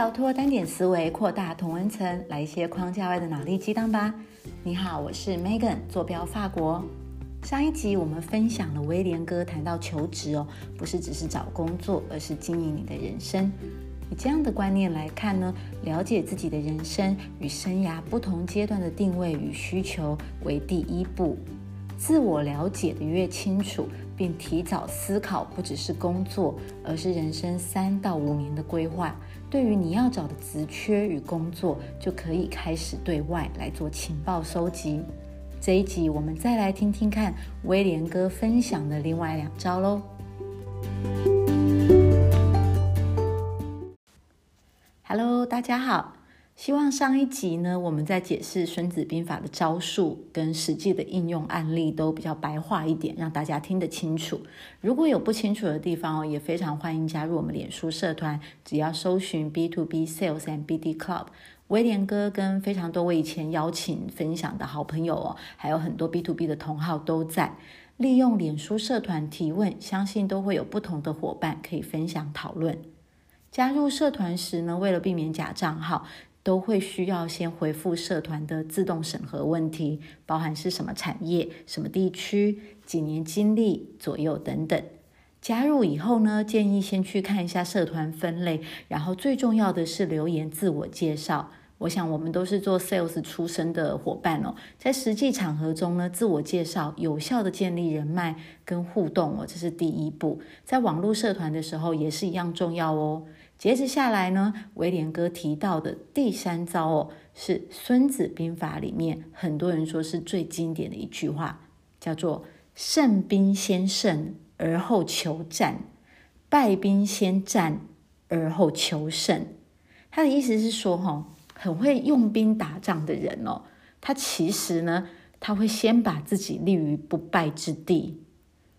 跳脱单点思维，扩大同温层，来一些框架外的脑力激荡吧。你好，我是 Megan，坐标法国。上一集我们分享了威廉哥谈到求职哦，不是只是找工作，而是经营你的人生。以这样的观念来看呢，了解自己的人生与生涯不同阶段的定位与需求为第一步。自我了解的越清楚，并提早思考，不只是工作，而是人生三到五年的规划。对于你要找的职缺与工作，就可以开始对外来做情报收集。这一集我们再来听听看威廉哥分享的另外两招喽。Hello，大家好。希望上一集呢，我们在解释《孙子兵法》的招数跟实际的应用案例都比较白话一点，让大家听得清楚。如果有不清楚的地方哦，也非常欢迎加入我们脸书社团，只要搜寻 B to B Sales and BD Club，威廉哥跟非常多我以前邀请分享的好朋友哦，还有很多 B to B 的同好都在。利用脸书社团提问，相信都会有不同的伙伴可以分享讨论。加入社团时呢，为了避免假账号。都会需要先回复社团的自动审核问题，包含是什么产业、什么地区、几年经历左右等等。加入以后呢，建议先去看一下社团分类，然后最重要的是留言自我介绍。我想我们都是做 sales 出身的伙伴哦，在实际场合中呢，自我介绍有效的建立人脉跟互动哦，这是第一步。在网络社团的时候也是一样重要哦。接着下来呢，威廉哥提到的第三招哦，是《孙子兵法》里面很多人说是最经典的一句话，叫做“胜兵先胜而后求战，败兵先战而后求胜”。他的意思是说，哈，很会用兵打仗的人哦，他其实呢，他会先把自己立于不败之地。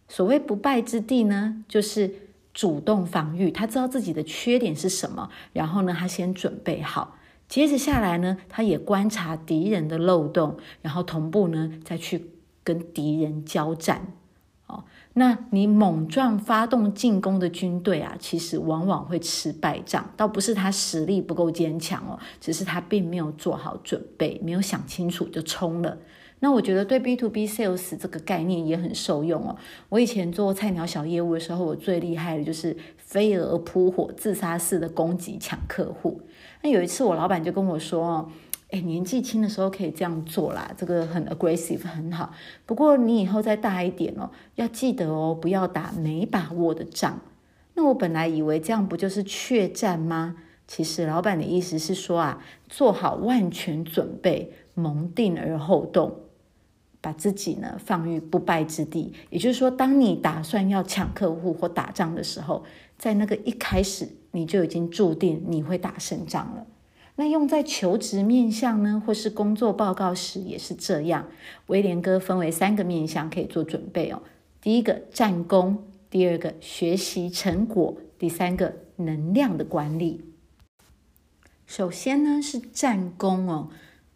所谓不败之地呢，就是。主动防御，他知道自己的缺点是什么，然后呢，他先准备好，接着下来呢，他也观察敌人的漏洞，然后同步呢，再去跟敌人交战。那你猛撞发动进攻的军队啊，其实往往会吃败仗，倒不是他实力不够坚强哦，只是他并没有做好准备，没有想清楚就冲了。那我觉得对 B to B sales 这个概念也很受用哦。我以前做菜鸟小业务的时候，我最厉害的就是飞蛾扑火、自杀式的攻击抢客户。那有一次我老板就跟我说：“哦，哎，年纪轻的时候可以这样做啦，这个很 aggressive 很好。不过你以后再大一点哦，要记得哦，不要打没把握的仗。”那我本来以为这样不就是怯战吗？其实老板的意思是说啊，做好万全准备，蒙定而后动。把自己呢放于不败之地，也就是说，当你打算要抢客户或打仗的时候，在那个一开始你就已经注定你会打胜仗了。那用在求职面向呢，或是工作报告时也是这样。威廉哥分为三个面向可以做准备哦。第一个战功，第二个学习成果，第三个能量的管理。首先呢是战功哦。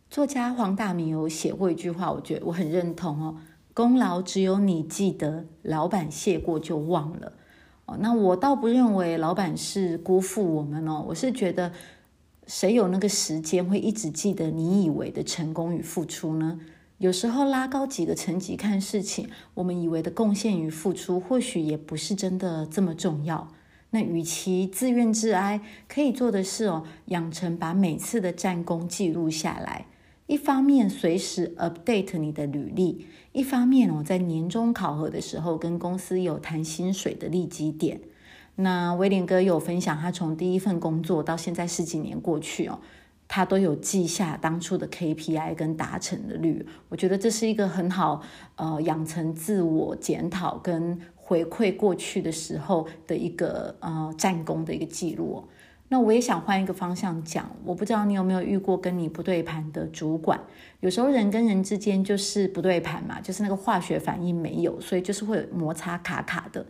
作家黄大明有写过一句话，我觉得我很认同哦。功劳只有你记得，老板谢过就忘了哦。那我倒不认为老板是辜负我们哦，我是觉得谁有那个时间会一直记得你以为的成功与付出呢？有时候拉高几个层级看事情，我们以为的贡献与付出，或许也不是真的这么重要。那与其自怨自哀，可以做的是哦，养成把每次的战功记录下来。一方面随时 update 你的履历，一方面哦，在年终考核的时候跟公司有谈薪水的利基点。那威廉哥有分享，他从第一份工作到现在十几年过去哦，他都有记下当初的 KPI 跟达成的率。我觉得这是一个很好呃养成自我检讨跟回馈过去的时候的一个呃战功的一个记录。那我也想换一个方向讲，我不知道你有没有遇过跟你不对盘的主管。有时候人跟人之间就是不对盘嘛，就是那个化学反应没有，所以就是会摩擦卡卡的。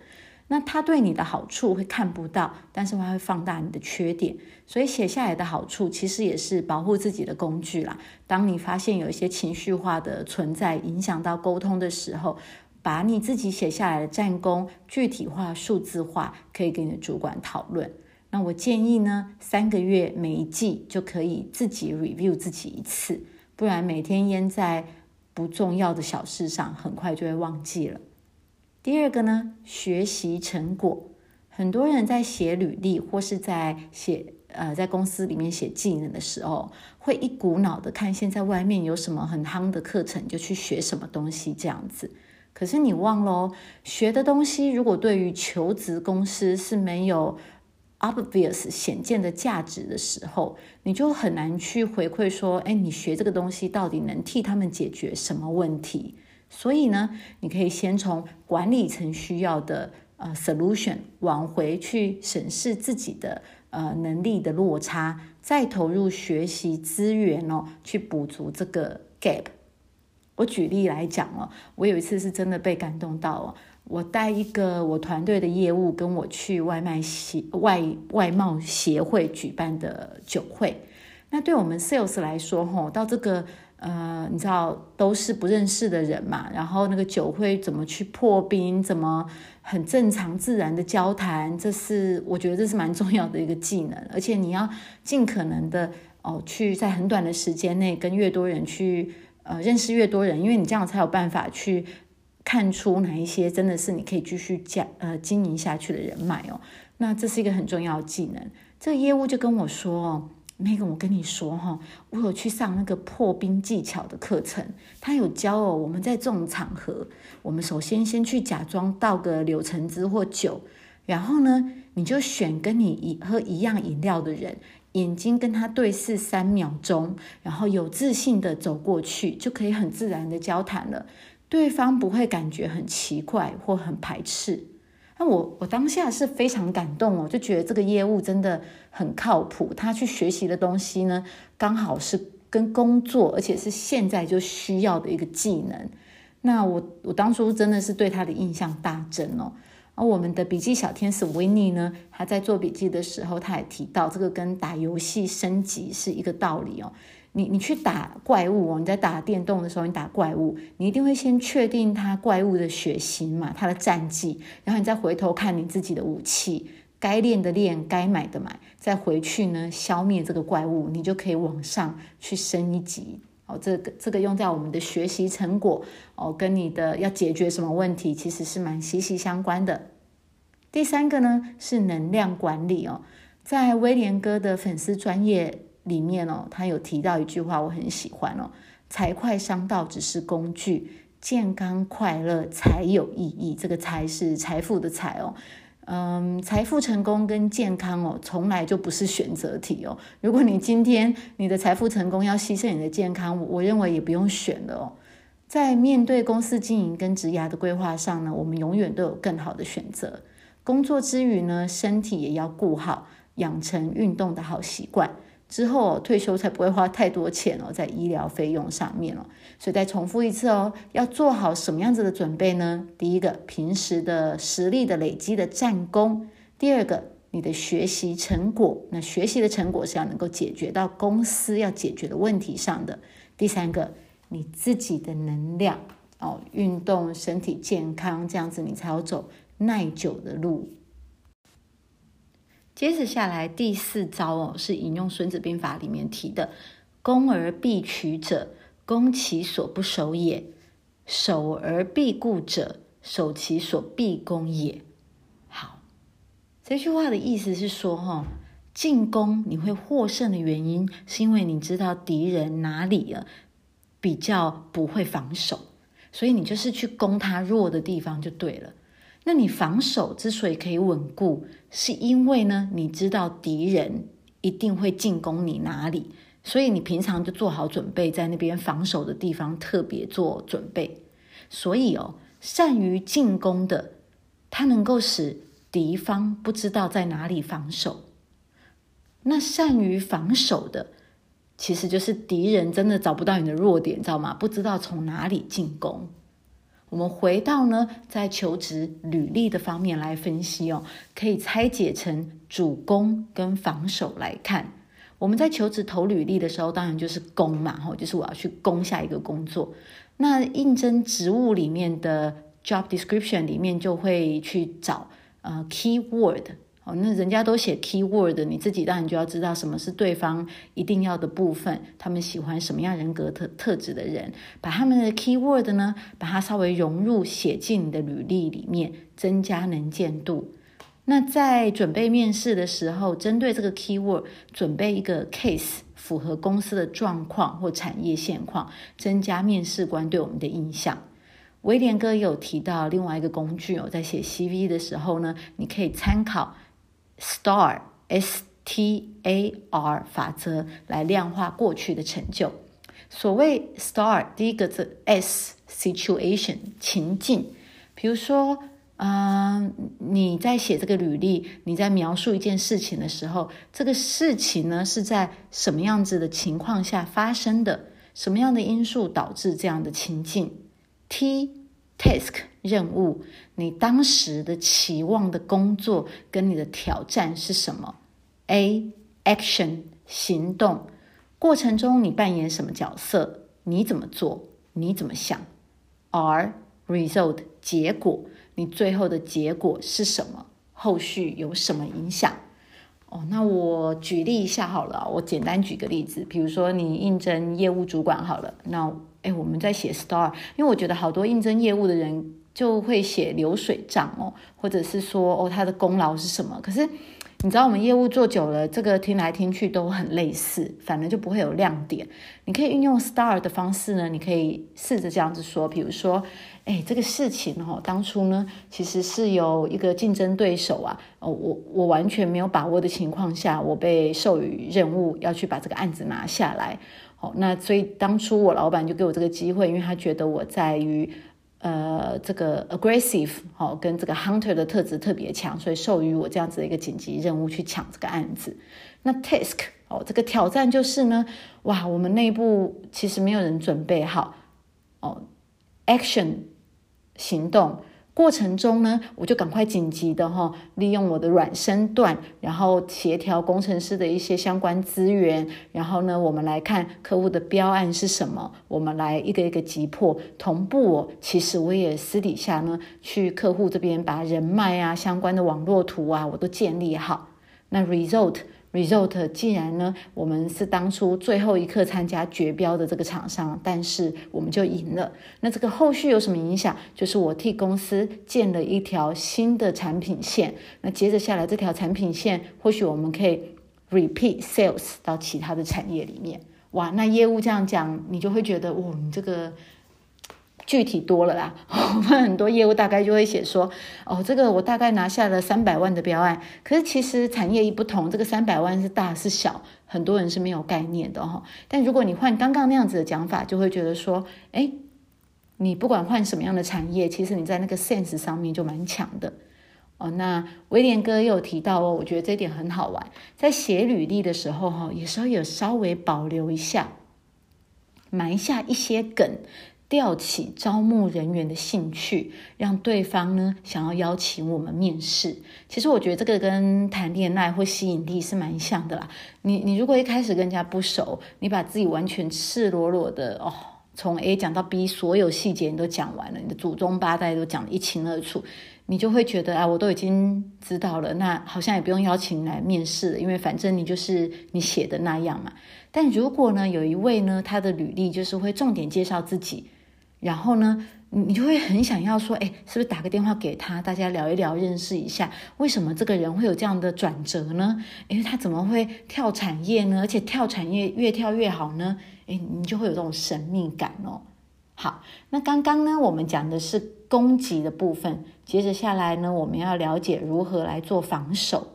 那他对你的好处会看不到，但是他会放大你的缺点。所以写下来的好处其实也是保护自己的工具啦。当你发现有一些情绪化的存在影响到沟通的时候，把你自己写下来的战功具体化、数字化，可以跟你的主管讨论。那我建议呢，三个月每一季就可以自己 review 自己一次，不然每天淹在不重要的小事上，很快就会忘记了。第二个呢，学习成果，很多人在写履历或是在写呃在公司里面写技能的时候，会一股脑的看现在外面有什么很夯的课程，就去学什么东西这样子。可是你忘了，学的东西如果对于求职公司是没有 obvious 显见的价值的时候，你就很难去回馈说，哎，你学这个东西到底能替他们解决什么问题？所以呢，你可以先从管理层需要的呃 solution 往回去审视自己的呃能力的落差，再投入学习资源哦，去补足这个 gap。我举例来讲哦，我有一次是真的被感动到哦。我带一个我团队的业务跟我去外卖协外外贸协会举办的酒会。那对我们 sales 来说，吼，到这个呃，你知道都是不认识的人嘛，然后那个酒会怎么去破冰，怎么很正常自然的交谈，这是我觉得这是蛮重要的一个技能，而且你要尽可能的哦，去在很短的时间内跟越多人去。呃，认识越多人，因为你这样才有办法去看出哪一些真的是你可以继续加呃经营下去的人脉哦。那这是一个很重要的技能。这个业务就跟我说哦，那个我跟你说哈，我有去上那个破冰技巧的课程，他有教哦。我们在这种场合，我们首先先去假装倒个柳橙汁或酒，然后呢，你就选跟你一喝一样饮料的人。眼睛跟他对视三秒钟，然后有自信的走过去，就可以很自然的交谈了。对方不会感觉很奇怪或很排斥。那我我当下是非常感动哦，就觉得这个业务真的很靠谱。他去学习的东西呢，刚好是跟工作，而且是现在就需要的一个技能。那我我当初真的是对他的印象大增哦。而我们的笔记小天使维尼呢，他在做笔记的时候，他也提到这个跟打游戏升级是一个道理哦。你你去打怪物哦，你在打电动的时候，你打怪物，你一定会先确定它怪物的血型嘛，它的战绩，然后你再回头看你自己的武器，该练的练，该买的买，再回去呢消灭这个怪物，你就可以往上去升一级。哦，这个这个用在我们的学习成果哦，跟你的要解决什么问题，其实是蛮息息相关的。第三个呢是能量管理哦，在威廉哥的粉丝专业里面哦，他有提到一句话，我很喜欢哦，财快商道只是工具，健康快乐才有意义。这个财是财富的财哦。嗯，财富、成功跟健康哦，从来就不是选择题哦。如果你今天你的财富成功要牺牲你的健康，我认为也不用选了哦。在面对公司经营跟职涯的规划上呢，我们永远都有更好的选择。工作之余呢，身体也要顾好，养成运动的好习惯。之后退休才不会花太多钱哦，在医疗费用上面哦。所以再重复一次哦，要做好什么样子的准备呢？第一个，平时的实力的累积的战功；第二个，你的学习成果，那学习的成果是要能够解决到公司要解决的问题上的；第三个，你自己的能量哦，运动、身体健康，这样子你才要走耐久的路。接着下来第四招哦，是引用《孙子兵法》里面提的“攻而必取者，攻其所不守也；守而必固者，守其所必攻也。”好，这句话的意思是说，哈，进攻你会获胜的原因，是因为你知道敌人哪里啊比较不会防守，所以你就是去攻他弱的地方就对了。那你防守之所以可以稳固，是因为呢，你知道敌人一定会进攻你哪里，所以你平常就做好准备，在那边防守的地方特别做准备。所以哦，善于进攻的，他能够使敌方不知道在哪里防守；那善于防守的，其实就是敌人真的找不到你的弱点，知道吗？不知道从哪里进攻。我们回到呢，在求职履历的方面来分析哦，可以拆解成主攻跟防守来看。我们在求职投履历的时候，当然就是攻嘛，吼，就是我要去攻下一个工作。那应征职务里面的 job description 里面就会去找呃 keyword 哦，那人家都写 keyword，你自己当然就要知道什么是对方一定要的部分，他们喜欢什么样人格特特质的人，把他们的 keyword 呢，把它稍微融入写进你的履历里面，增加能见度。那在准备面试的时候，针对这个 keyword 准备一个 case，符合公司的状况或产业现况，增加面试官对我们的印象。威廉哥有提到另外一个工具哦，在写 CV 的时候呢，你可以参考。STAR S T A R 法则来量化过去的成就。所谓 STAR，第一个字 S Situation 情境，比如说，嗯，你在写这个履历，你在描述一件事情的时候，这个事情呢是在什么样子的情况下发生的？什么样的因素导致这样的情境？T Task 任务，你当时的期望的工作跟你的挑战是什么？A Action 行动过程中你扮演什么角色？你怎么做？你怎么想？R Result 结果，你最后的结果是什么？后续有什么影响？哦，那我举例一下好了，我简单举个例子，比如说你应征业务主管好了，那。哎，我们在写 star，因为我觉得好多应征业务的人就会写流水账哦，或者是说哦他的功劳是什么。可是你知道我们业务做久了，这个听来听去都很类似，反正就不会有亮点。你可以运用 star 的方式呢，你可以试着这样子说，比如说，哎，这个事情哦，当初呢其实是有一个竞争对手啊，哦，我我完全没有把握的情况下，我被授予任务要去把这个案子拿下来。那所以当初我老板就给我这个机会，因为他觉得我在于呃这个 aggressive 好跟这个 hunter 的特质特别强，所以授予我这样子的一个紧急任务去抢这个案子。那 task 哦这个挑战就是呢，哇我们内部其实没有人准备好哦 action 行动。过程中呢，我就赶快紧急的哈，利用我的软身段，然后协调工程师的一些相关资源，然后呢，我们来看客户的标案是什么，我们来一个一个击破，同步哦。其实我也私底下呢，去客户这边把人脉啊、相关的网络图啊，我都建立好。那 result。Result，既然呢，我们是当初最后一刻参加绝标的这个厂商，但是我们就赢了。那这个后续有什么影响？就是我替公司建了一条新的产品线。那接着下来这条产品线，或许我们可以 repeat sales 到其他的产业里面。哇，那业务这样讲，你就会觉得，哇，你这个。具体多了啦，我们很多业务大概就会写说，哦，这个我大概拿下了三百万的标案，可是其实产业一不同，这个三百万是大是小，很多人是没有概念的哈。但如果你换刚刚那样子的讲法，就会觉得说，哎，你不管换什么样的产业，其实你在那个 sense 上面就蛮强的哦。那威廉哥又提到哦，我觉得这点很好玩，在写履历的时候哈，有时候有稍微保留一下，埋下一些梗。吊起招募人员的兴趣，让对方呢想要邀请我们面试。其实我觉得这个跟谈恋爱或吸引力是蛮像的啦。你你如果一开始跟人家不熟，你把自己完全赤裸裸的哦，从 A 讲到 B，所有细节你都讲完了，你的祖宗八代都讲得一清二楚，你就会觉得啊，我都已经知道了，那好像也不用邀请来面试了，因为反正你就是你写的那样嘛。但如果呢，有一位呢，他的履历就是会重点介绍自己。然后呢，你就会很想要说，哎，是不是打个电话给他，大家聊一聊，认识一下，为什么这个人会有这样的转折呢？因为他怎么会跳产业呢？而且跳产业越跳越好呢？哎，你就会有这种神秘感哦。好，那刚刚呢，我们讲的是攻击的部分，接着下来呢，我们要了解如何来做防守。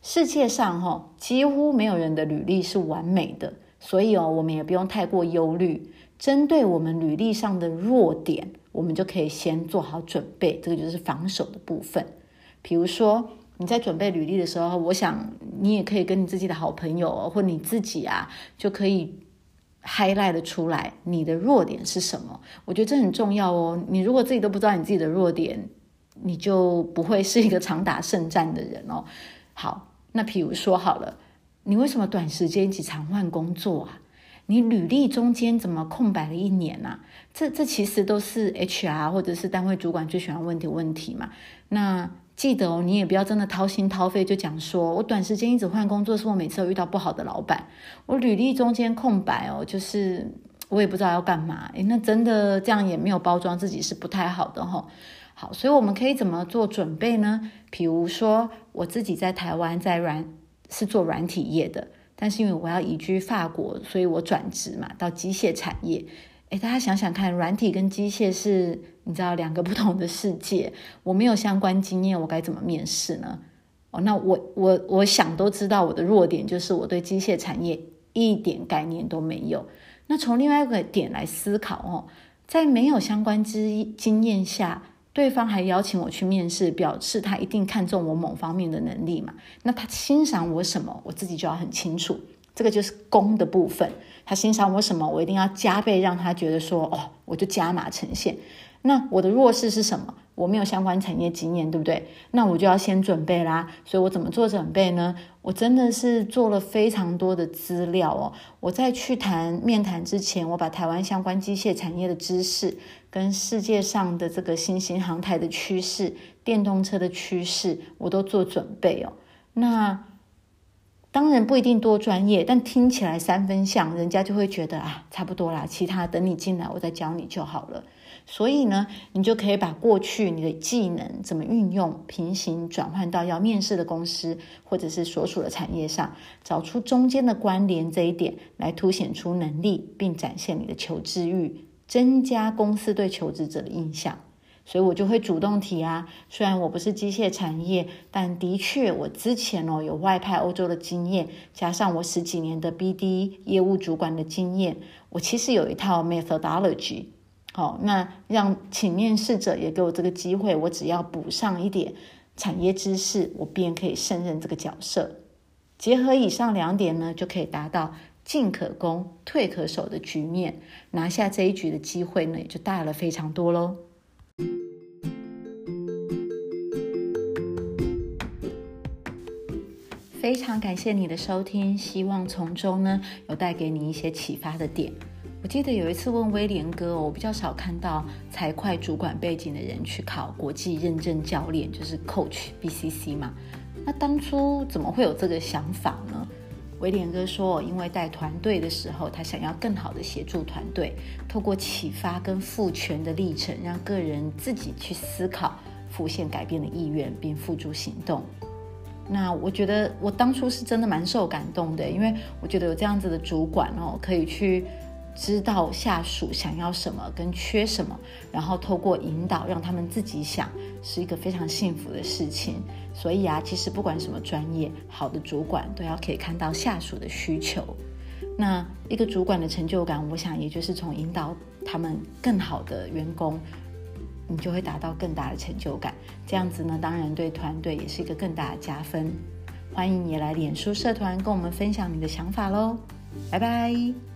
世界上哈，几乎没有人的履历是完美的，所以哦，我们也不用太过忧虑。针对我们履历上的弱点，我们就可以先做好准备，这个就是防守的部分。比如说你在准备履历的时候，我想你也可以跟你自己的好朋友或你自己啊，就可以 highlight 的出来你的弱点是什么。我觉得这很重要哦。你如果自己都不知道你自己的弱点，你就不会是一个常打胜战的人哦。好，那比如说好了，你为什么短时间一起常换工作啊？你履历中间怎么空白了一年呢？这这其实都是 HR 或者是单位主管最喜欢问的问题嘛。那记得哦，你也不要真的掏心掏肺就讲说，我短时间一直换工作，是我每次都遇到不好的老板，我履历中间空白哦，就是我也不知道要干嘛。诶那真的这样也没有包装自己是不太好的哈。好，所以我们可以怎么做准备呢？比如说我自己在台湾在软是做软体业的，但是因为我要移居法国，所以我转职嘛到机械产业。诶大家想想看，软体跟机械是。你知道两个不同的世界，我没有相关经验，我该怎么面试呢？哦，那我我我想都知道我的弱点就是我对机械产业一点概念都没有。那从另外一个点来思考哦，在没有相关之经验下，对方还邀请我去面试，表示他一定看中我某方面的能力嘛？那他欣赏我什么，我自己就要很清楚。这个就是攻的部分，他欣赏我什么，我一定要加倍让他觉得说，哦，我就加码呈现。那我的弱势是什么？我没有相关产业经验，对不对？那我就要先准备啦。所以我怎么做准备呢？我真的是做了非常多的资料哦。我在去谈面谈之前，我把台湾相关机械产业的知识，跟世界上的这个新型航台的趋势、电动车的趋势，我都做准备哦。那当然不一定多专业，但听起来三分像，人家就会觉得啊，差不多啦。其他等你进来，我再教你就好了。所以呢，你就可以把过去你的技能怎么运用，平行转换到要面试的公司或者是所属的产业上，找出中间的关联这一点，来凸显出能力，并展现你的求知欲，增加公司对求职者的印象。所以我就会主动提啊，虽然我不是机械产业，但的确我之前哦有外派欧洲的经验，加上我十几年的 BD 业务主管的经验，我其实有一套 methodology。好，那让请面试者也给我这个机会，我只要补上一点产业知识，我便可以胜任这个角色。结合以上两点呢，就可以达到进可攻、退可守的局面，拿下这一局的机会呢，也就大了非常多喽。非常感谢你的收听，希望从中呢有带给你一些启发的点。我记得有一次问威廉哥，我比较少看到财会主管背景的人去考国际认证教练，就是 Coach BCC 嘛。那当初怎么会有这个想法呢？威廉哥说，因为带团队的时候，他想要更好的协助团队，透过启发跟赋权的历程，让个人自己去思考，浮现改变的意愿，并付诸行动。那我觉得我当初是真的蛮受感动的，因为我觉得有这样子的主管哦，可以去。知道下属想要什么跟缺什么，然后透过引导让他们自己想，是一个非常幸福的事情。所以啊，其实不管什么专业，好的主管都要可以看到下属的需求。那一个主管的成就感，我想也就是从引导他们更好的员工，你就会达到更大的成就感。这样子呢，当然对团队也是一个更大的加分。欢迎你来脸书社团跟我们分享你的想法喽，拜拜。